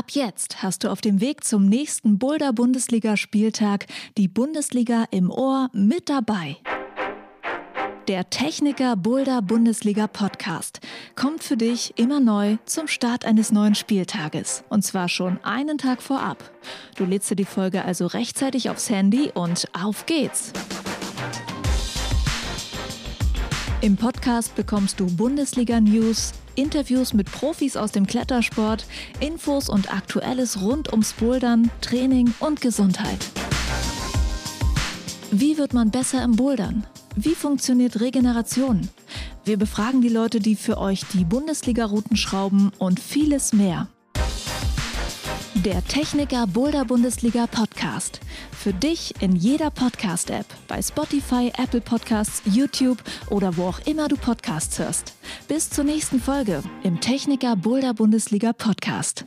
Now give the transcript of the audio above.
Ab jetzt hast du auf dem Weg zum nächsten Boulder Bundesliga Spieltag die Bundesliga im Ohr mit dabei. Der Techniker Boulder Bundesliga Podcast kommt für dich immer neu zum Start eines neuen Spieltages. Und zwar schon einen Tag vorab. Du lädst dir die Folge also rechtzeitig aufs Handy und auf geht's. Im Podcast bekommst du Bundesliga-News, Interviews mit Profis aus dem Klettersport, Infos und Aktuelles rund ums Bouldern, Training und Gesundheit. Wie wird man besser im Bouldern? Wie funktioniert Regeneration? Wir befragen die Leute, die für euch die Bundesliga-Routen schrauben und vieles mehr. Der Techniker Boulder Bundesliga Podcast. Für dich in jeder Podcast-App, bei Spotify, Apple Podcasts, YouTube oder wo auch immer du Podcasts hörst. Bis zur nächsten Folge im Techniker Boulder Bundesliga Podcast.